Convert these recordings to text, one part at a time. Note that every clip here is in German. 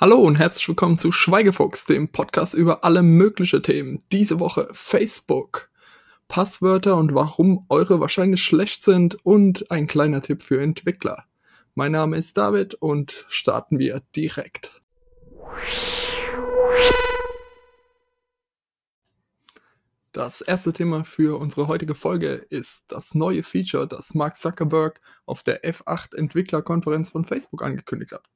Hallo und herzlich willkommen zu Schweigefuchs, dem Podcast über alle möglichen Themen. Diese Woche Facebook, Passwörter und warum eure wahrscheinlich schlecht sind und ein kleiner Tipp für Entwickler. Mein Name ist David und starten wir direkt. Das erste Thema für unsere heutige Folge ist das neue Feature, das Mark Zuckerberg auf der F8 Entwicklerkonferenz von Facebook angekündigt hat.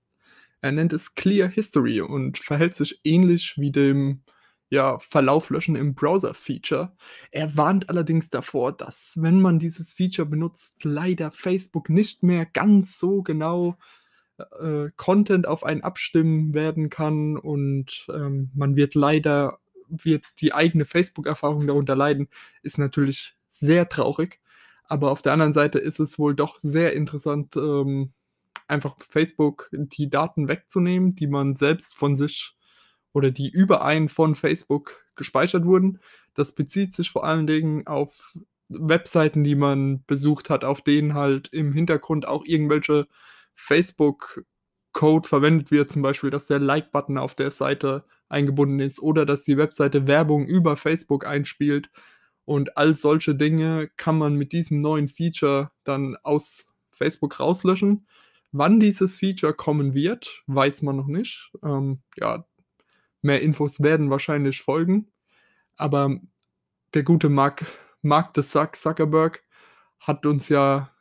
Er nennt es Clear History und verhält sich ähnlich wie dem ja, Verlauflöschen im Browser-Feature. Er warnt allerdings davor, dass, wenn man dieses Feature benutzt, leider Facebook nicht mehr ganz so genau äh, Content auf einen abstimmen werden kann und ähm, man wird leider wird die eigene Facebook-Erfahrung darunter leiden, ist natürlich sehr traurig. Aber auf der anderen Seite ist es wohl doch sehr interessant, ähm, einfach Facebook die Daten wegzunehmen, die man selbst von sich oder die über einen von Facebook gespeichert wurden. Das bezieht sich vor allen Dingen auf Webseiten, die man besucht hat, auf denen halt im Hintergrund auch irgendwelche Facebook-Code verwendet wird, zum Beispiel, dass der Like-Button auf der Seite eingebunden ist oder dass die Webseite Werbung über Facebook einspielt. Und all solche Dinge kann man mit diesem neuen Feature dann aus Facebook rauslöschen. Wann dieses Feature kommen wird, weiß man noch nicht. Ähm, ja, mehr Infos werden wahrscheinlich folgen. Aber der gute Mark, Mark the Zuck, Zuckerberg hat uns ja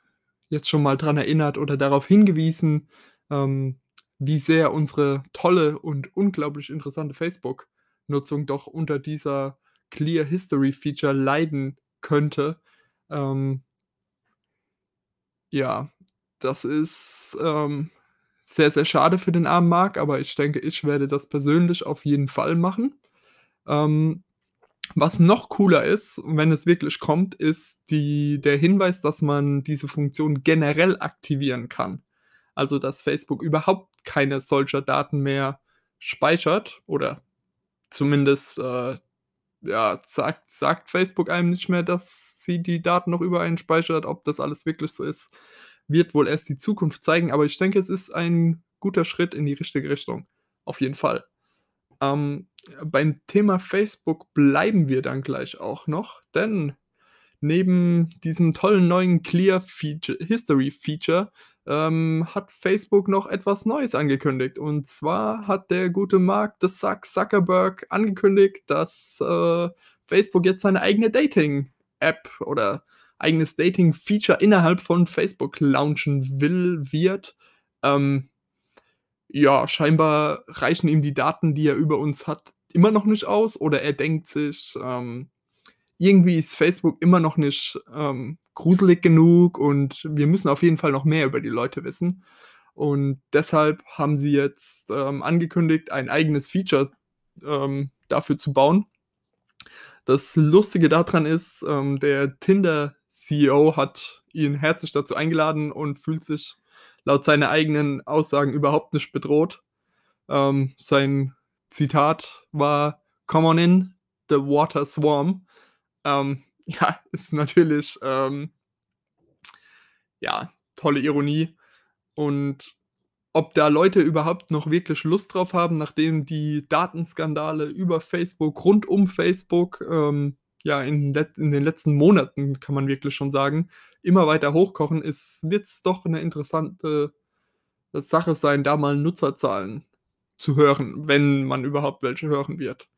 jetzt schon mal daran erinnert oder darauf hingewiesen, ähm, wie sehr unsere tolle und unglaublich interessante Facebook-Nutzung doch unter dieser Clear History Feature leiden könnte. Ähm, ja, das ist ähm, sehr, sehr schade für den armen Marc, aber ich denke, ich werde das persönlich auf jeden Fall machen. Ähm, was noch cooler ist, wenn es wirklich kommt, ist die, der Hinweis, dass man diese Funktion generell aktivieren kann. Also, dass Facebook überhaupt keine solcher Daten mehr speichert oder zumindest äh, ja, sagt, sagt Facebook einem nicht mehr, dass sie die Daten noch über einen speichert. Ob das alles wirklich so ist, wird wohl erst die Zukunft zeigen, aber ich denke, es ist ein guter Schritt in die richtige Richtung. Auf jeden Fall. Ähm, beim Thema Facebook bleiben wir dann gleich auch noch, denn neben diesem tollen neuen Clear Feature, History Feature ähm, hat Facebook noch etwas Neues angekündigt. Und zwar hat der gute Mark the Zuck Zuckerberg angekündigt, dass äh, Facebook jetzt seine eigene Dating-App oder eigenes Dating-Feature innerhalb von Facebook launchen will, wird. Ähm, ja, scheinbar reichen ihm die Daten, die er über uns hat, immer noch nicht aus. Oder er denkt sich, ähm, irgendwie ist Facebook immer noch nicht ähm, gruselig genug und wir müssen auf jeden Fall noch mehr über die Leute wissen. Und deshalb haben sie jetzt ähm, angekündigt, ein eigenes Feature ähm, dafür zu bauen. Das Lustige daran ist, ähm, der Tinder CEO hat ihn herzlich dazu eingeladen und fühlt sich laut seiner eigenen Aussagen überhaupt nicht bedroht. Ähm, sein Zitat war: Come on in, the water swarm. Ähm, ja, ist natürlich ähm, ja tolle Ironie und ob da Leute überhaupt noch wirklich Lust drauf haben, nachdem die Datenskandale über Facebook, rund um Facebook ähm, ja, in, in, den letzten Monaten, kann man wirklich schon sagen, immer weiter hochkochen, wird es doch eine interessante Sache sein, da mal Nutzerzahlen zu hören, wenn man überhaupt welche hören wird.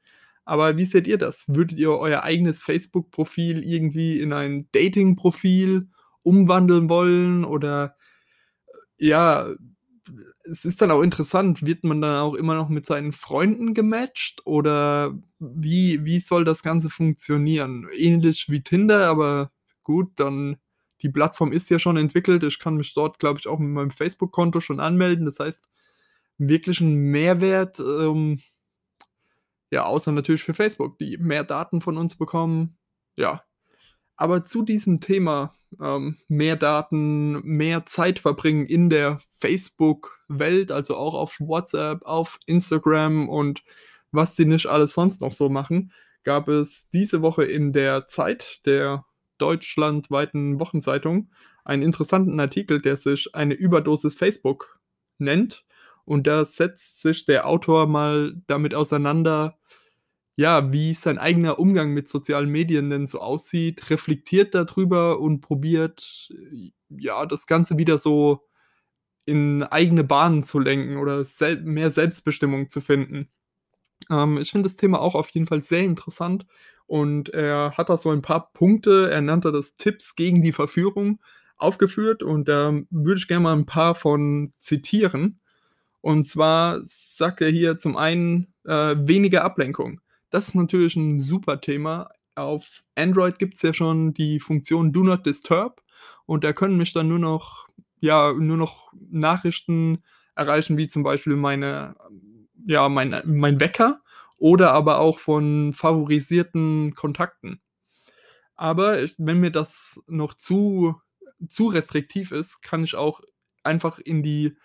Aber wie seht ihr das? Würdet ihr euer eigenes Facebook-Profil irgendwie in ein Dating-Profil umwandeln wollen? Oder ja, es ist dann auch interessant, wird man dann auch immer noch mit seinen Freunden gematcht oder wie, wie soll das Ganze funktionieren? Ähnlich wie Tinder, aber gut, dann die Plattform ist ja schon entwickelt. Ich kann mich dort, glaube ich, auch mit meinem Facebook-Konto schon anmelden. Das heißt, wirklich einen Mehrwert, ähm, ja, außer natürlich für Facebook, die mehr Daten von uns bekommen. Ja, aber zu diesem Thema ähm, mehr Daten, mehr Zeit verbringen in der Facebook-Welt, also auch auf WhatsApp, auf Instagram und was die nicht alles sonst noch so machen, gab es diese Woche in der Zeit der deutschlandweiten Wochenzeitung einen interessanten Artikel, der sich eine Überdosis Facebook nennt. Und da setzt sich der Autor mal damit auseinander, ja, wie sein eigener Umgang mit sozialen Medien denn so aussieht, reflektiert darüber und probiert, ja, das Ganze wieder so in eigene Bahnen zu lenken oder sel mehr Selbstbestimmung zu finden. Ähm, ich finde das Thema auch auf jeden Fall sehr interessant und er hat da so ein paar Punkte, er nannte das Tipps gegen die Verführung, aufgeführt und da würde ich gerne mal ein paar von zitieren. Und zwar sagt er hier zum einen äh, weniger Ablenkung. Das ist natürlich ein super Thema. Auf Android gibt es ja schon die Funktion Do Not Disturb und da können mich dann nur noch, ja, nur noch Nachrichten erreichen, wie zum Beispiel meine, ja, mein, mein Wecker oder aber auch von favorisierten Kontakten. Aber wenn mir das noch zu, zu restriktiv ist, kann ich auch einfach in die,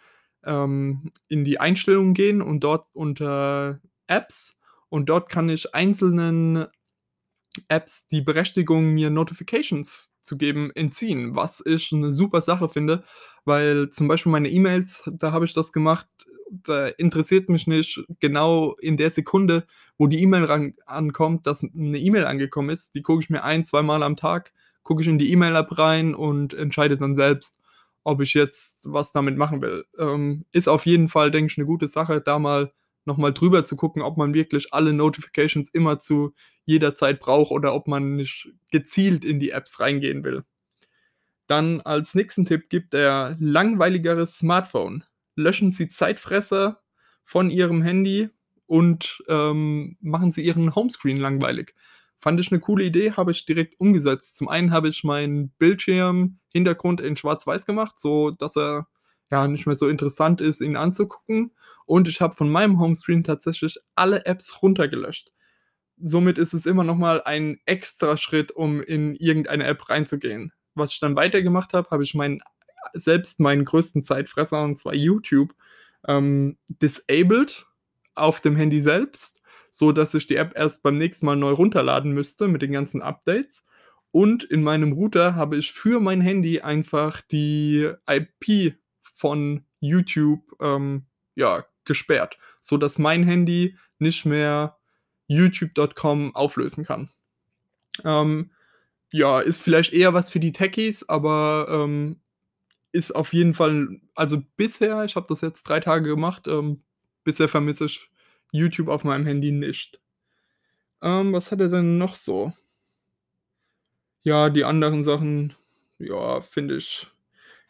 ähm, in die Einstellungen gehen und dort unter Apps und dort kann ich einzelnen Apps die Berechtigung, mir Notifications zu geben, entziehen, was ich eine super Sache finde, weil zum Beispiel meine E-Mails, da habe ich das gemacht, da interessiert mich nicht genau in der Sekunde, wo die E-Mail ankommt, dass eine E-Mail angekommen ist. Die gucke ich mir ein, zweimal am Tag, gucke ich in die E-Mail-App rein und entscheide dann selbst, ob ich jetzt was damit machen will. Ähm, ist auf jeden Fall, denke ich, eine gute Sache, da mal nochmal drüber zu gucken, ob man wirklich alle Notifications immer zu jeder Zeit braucht oder ob man nicht gezielt in die Apps reingehen will. Dann als nächsten Tipp gibt er langweiligeres Smartphone. Löschen Sie Zeitfresser von Ihrem Handy und ähm, machen Sie Ihren Homescreen langweilig. Fand ich eine coole Idee, habe ich direkt umgesetzt. Zum einen habe ich meinen Bildschirm-Hintergrund in Schwarz-Weiß gemacht, so dass er ja nicht mehr so interessant ist, ihn anzugucken. Und ich habe von meinem Homescreen tatsächlich alle Apps runtergelöscht. Somit ist es immer noch mal ein extra Schritt, um in irgendeine App reinzugehen. Was ich dann weitergemacht habe, habe ich meinen, selbst meinen größten Zeitfresser, und zwar YouTube, ähm, disabled auf dem Handy selbst, so dass ich die App erst beim nächsten Mal neu runterladen müsste mit den ganzen Updates. Und in meinem Router habe ich für mein Handy einfach die IP von YouTube ähm, ja, gesperrt, sodass mein Handy nicht mehr youtube.com auflösen kann. Ähm, ja, ist vielleicht eher was für die Techies, aber ähm, ist auf jeden Fall, also bisher, ich habe das jetzt drei Tage gemacht, ähm, bisher vermisse ich YouTube auf meinem Handy nicht. Ähm, was hat er denn noch so? Ja, die anderen Sachen, ja, finde ich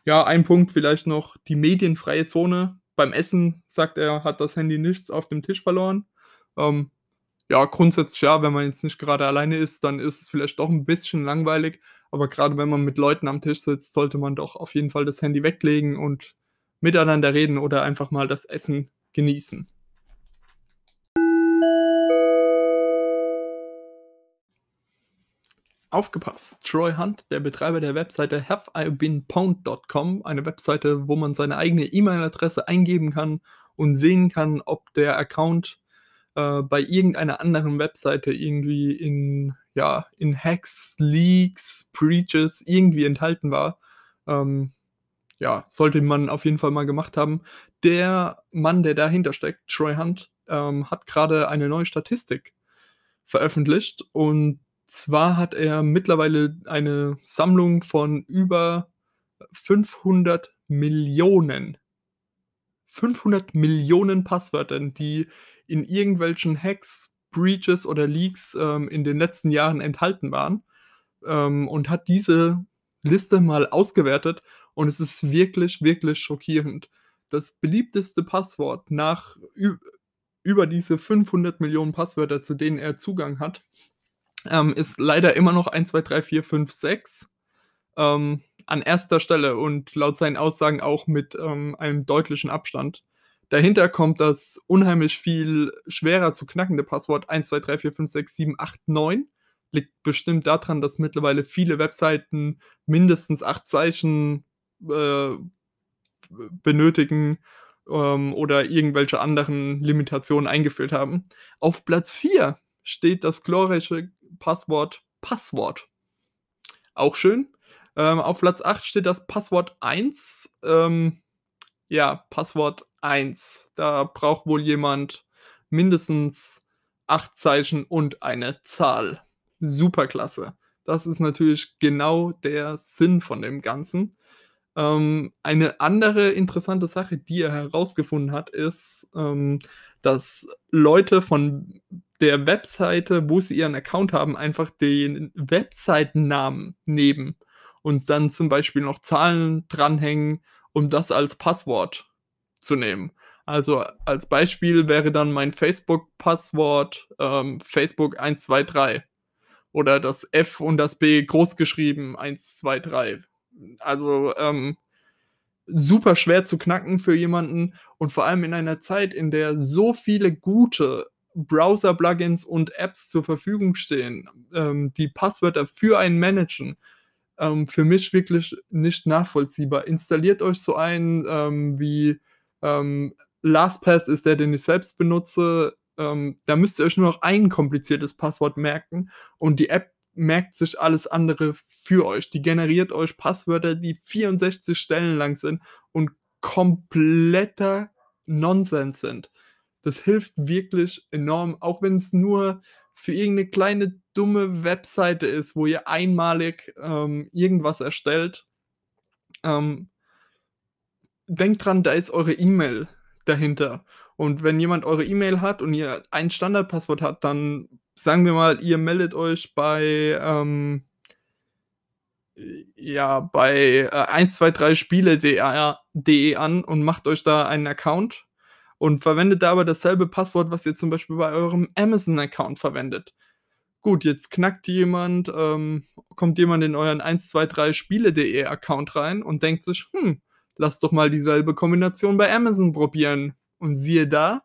ja, ein Punkt vielleicht noch, die medienfreie Zone. Beim Essen, sagt er, hat das Handy nichts auf dem Tisch verloren. Ähm, ja, grundsätzlich ja, wenn man jetzt nicht gerade alleine ist, dann ist es vielleicht doch ein bisschen langweilig. Aber gerade wenn man mit Leuten am Tisch sitzt, sollte man doch auf jeden Fall das Handy weglegen und miteinander reden oder einfach mal das Essen genießen. Aufgepasst! Troy Hunt, der Betreiber der Webseite haveibeenpwned.com, eine Webseite, wo man seine eigene E-Mail-Adresse eingeben kann und sehen kann, ob der Account äh, bei irgendeiner anderen Webseite irgendwie in, ja, in Hacks, Leaks, Breaches irgendwie enthalten war. Ähm, ja, sollte man auf jeden Fall mal gemacht haben. Der Mann, der dahinter steckt, Troy Hunt, ähm, hat gerade eine neue Statistik veröffentlicht und zwar hat er mittlerweile eine Sammlung von über 500 Millionen 500 Millionen Passwörtern, die in irgendwelchen Hacks, Breaches oder Leaks ähm, in den letzten Jahren enthalten waren ähm, und hat diese Liste mal ausgewertet und es ist wirklich, wirklich schockierend. Das beliebteste Passwort nach über diese 500 Millionen Passwörter, zu denen er Zugang hat, ähm, ist leider immer noch 1, 2, 3, 4, 5, 6 ähm, an erster Stelle und laut seinen Aussagen auch mit ähm, einem deutlichen Abstand. Dahinter kommt das unheimlich viel schwerer zu knackende Passwort 1, 2, 3, 4, 5, 6, 7, 8, 9. Liegt bestimmt daran, dass mittlerweile viele Webseiten mindestens acht Zeichen äh, benötigen ähm, oder irgendwelche anderen Limitationen eingeführt haben. Auf Platz 4 steht das glorreiche Passwort Passwort. Auch schön. Ähm, auf Platz 8 steht das Passwort 1. Ähm, ja, Passwort 1. Da braucht wohl jemand mindestens 8 Zeichen und eine Zahl. Superklasse. Das ist natürlich genau der Sinn von dem Ganzen. Ähm, eine andere interessante Sache, die er herausgefunden hat, ist, ähm, dass Leute von der Webseite, wo sie ihren Account haben, einfach den Webseitennamen nehmen und dann zum Beispiel noch Zahlen dranhängen, um das als Passwort zu nehmen. Also als Beispiel wäre dann mein Facebook-Passwort ähm, Facebook123 oder das F und das B groß geschrieben 123 also ähm, super schwer zu knacken für jemanden und vor allem in einer Zeit, in der so viele gute Browser-Plugins und Apps zur Verfügung stehen, ähm, die Passwörter für einen managen, ähm, für mich wirklich nicht nachvollziehbar. Installiert euch so einen ähm, wie ähm, LastPass ist der, den ich selbst benutze. Ähm, da müsst ihr euch nur noch ein kompliziertes Passwort merken und die App merkt sich alles andere für euch. Die generiert euch Passwörter, die 64 Stellen lang sind und kompletter Nonsens sind. Das hilft wirklich enorm, auch wenn es nur für irgendeine kleine dumme Webseite ist, wo ihr einmalig ähm, irgendwas erstellt. Ähm, denkt dran, da ist eure E-Mail dahinter. Und wenn jemand eure E-Mail hat und ihr ein Standardpasswort habt, dann sagen wir mal, ihr meldet euch bei, ähm, ja, bei äh, 123spiele.de an und macht euch da einen Account und verwendet da aber dasselbe Passwort, was ihr zum Beispiel bei eurem Amazon-Account verwendet. Gut, jetzt knackt jemand, ähm, kommt jemand in euren 123spiele.de Account rein und denkt sich, hm, lasst doch mal dieselbe Kombination bei Amazon probieren. Und siehe da,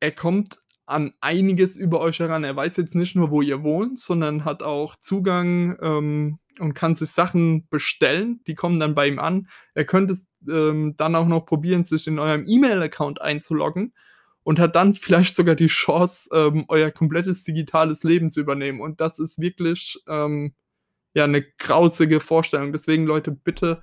er kommt an einiges über euch heran. Er weiß jetzt nicht nur, wo ihr wohnt, sondern hat auch Zugang ähm, und kann sich Sachen bestellen. Die kommen dann bei ihm an. Er könnte ähm, dann auch noch probieren, sich in eurem E-Mail-Account einzuloggen und hat dann vielleicht sogar die Chance, ähm, euer komplettes digitales Leben zu übernehmen. Und das ist wirklich ähm, ja eine grausige Vorstellung. Deswegen, Leute, bitte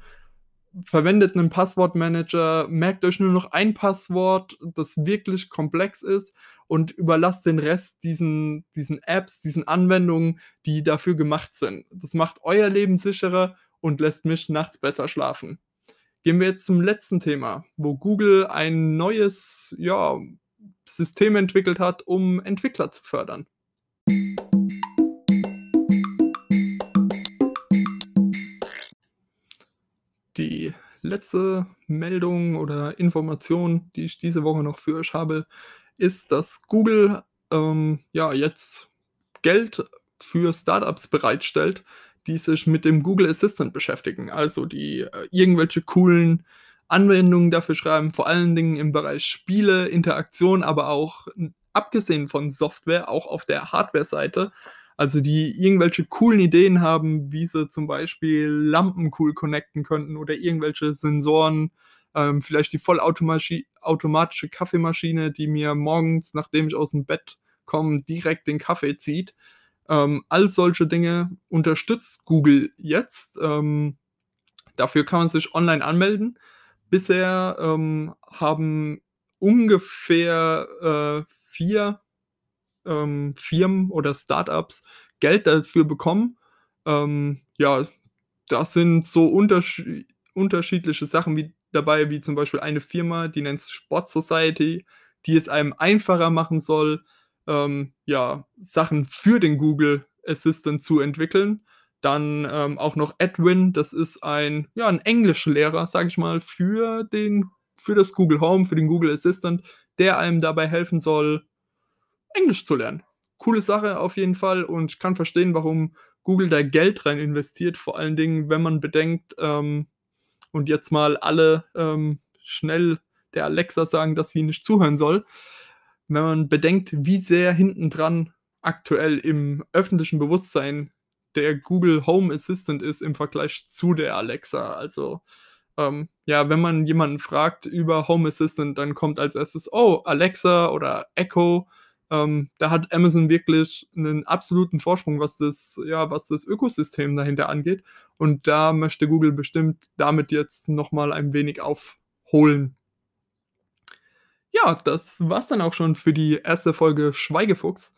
verwendet einen Passwortmanager, merkt euch nur noch ein Passwort, das wirklich komplex ist und überlasst den Rest diesen, diesen Apps, diesen Anwendungen, die dafür gemacht sind. Das macht euer Leben sicherer und lässt mich nachts besser schlafen. Gehen wir jetzt zum letzten Thema, wo Google ein neues ja, System entwickelt hat, um Entwickler zu fördern. Die letzte Meldung oder Information, die ich diese Woche noch für euch habe, ist, dass Google ähm, ja jetzt Geld für Startups bereitstellt, die sich mit dem Google Assistant beschäftigen, also die äh, irgendwelche coolen Anwendungen dafür schreiben, vor allen Dingen im Bereich Spiele, Interaktion, aber auch abgesehen von Software, auch auf der Hardware-Seite also die irgendwelche coolen Ideen haben, wie sie zum Beispiel Lampen cool connecten könnten oder irgendwelche Sensoren, ähm, vielleicht die vollautomatische Kaffeemaschine, die mir morgens, nachdem ich aus dem Bett komme, direkt den Kaffee zieht. Ähm, all solche Dinge unterstützt Google jetzt. Ähm, dafür kann man sich online anmelden. Bisher ähm, haben ungefähr äh, vier ähm, Firmen oder Startups Geld dafür bekommen. Ähm, ja, das sind so unterschied unterschiedliche Sachen wie dabei, wie zum Beispiel eine Firma, die nennt sich Sport Society, die es einem einfacher machen soll, ähm, ja, Sachen für den Google Assistant zu entwickeln. Dann ähm, auch noch Edwin, das ist ein, ja, ein Englischlehrer, sage ich mal, für, den, für das Google Home, für den Google Assistant, der einem dabei helfen soll, Englisch zu lernen. Coole Sache auf jeden Fall und ich kann verstehen, warum Google da Geld rein investiert, vor allen Dingen, wenn man bedenkt, ähm, und jetzt mal alle ähm, schnell der Alexa sagen, dass sie nicht zuhören soll, wenn man bedenkt, wie sehr hintendran aktuell im öffentlichen Bewusstsein der Google Home Assistant ist im Vergleich zu der Alexa. Also ähm, ja, wenn man jemanden fragt über Home Assistant, dann kommt als erstes, oh, Alexa oder Echo ähm, da hat Amazon wirklich einen absoluten Vorsprung, was das, ja, was das Ökosystem dahinter angeht. Und da möchte Google bestimmt damit jetzt nochmal ein wenig aufholen. holen. Ja, das war's dann auch schon für die erste Folge Schweigefuchs.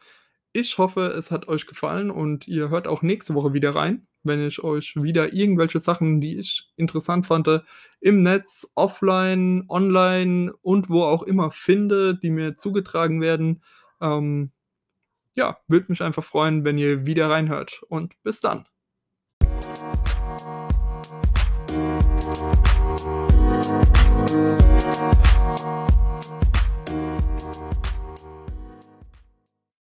Ich hoffe, es hat euch gefallen und ihr hört auch nächste Woche wieder rein, wenn ich euch wieder irgendwelche Sachen, die ich interessant fand, im Netz, offline, online und wo auch immer finde, die mir zugetragen werden. Ähm, ja, würde mich einfach freuen, wenn ihr wieder reinhört. Und bis dann.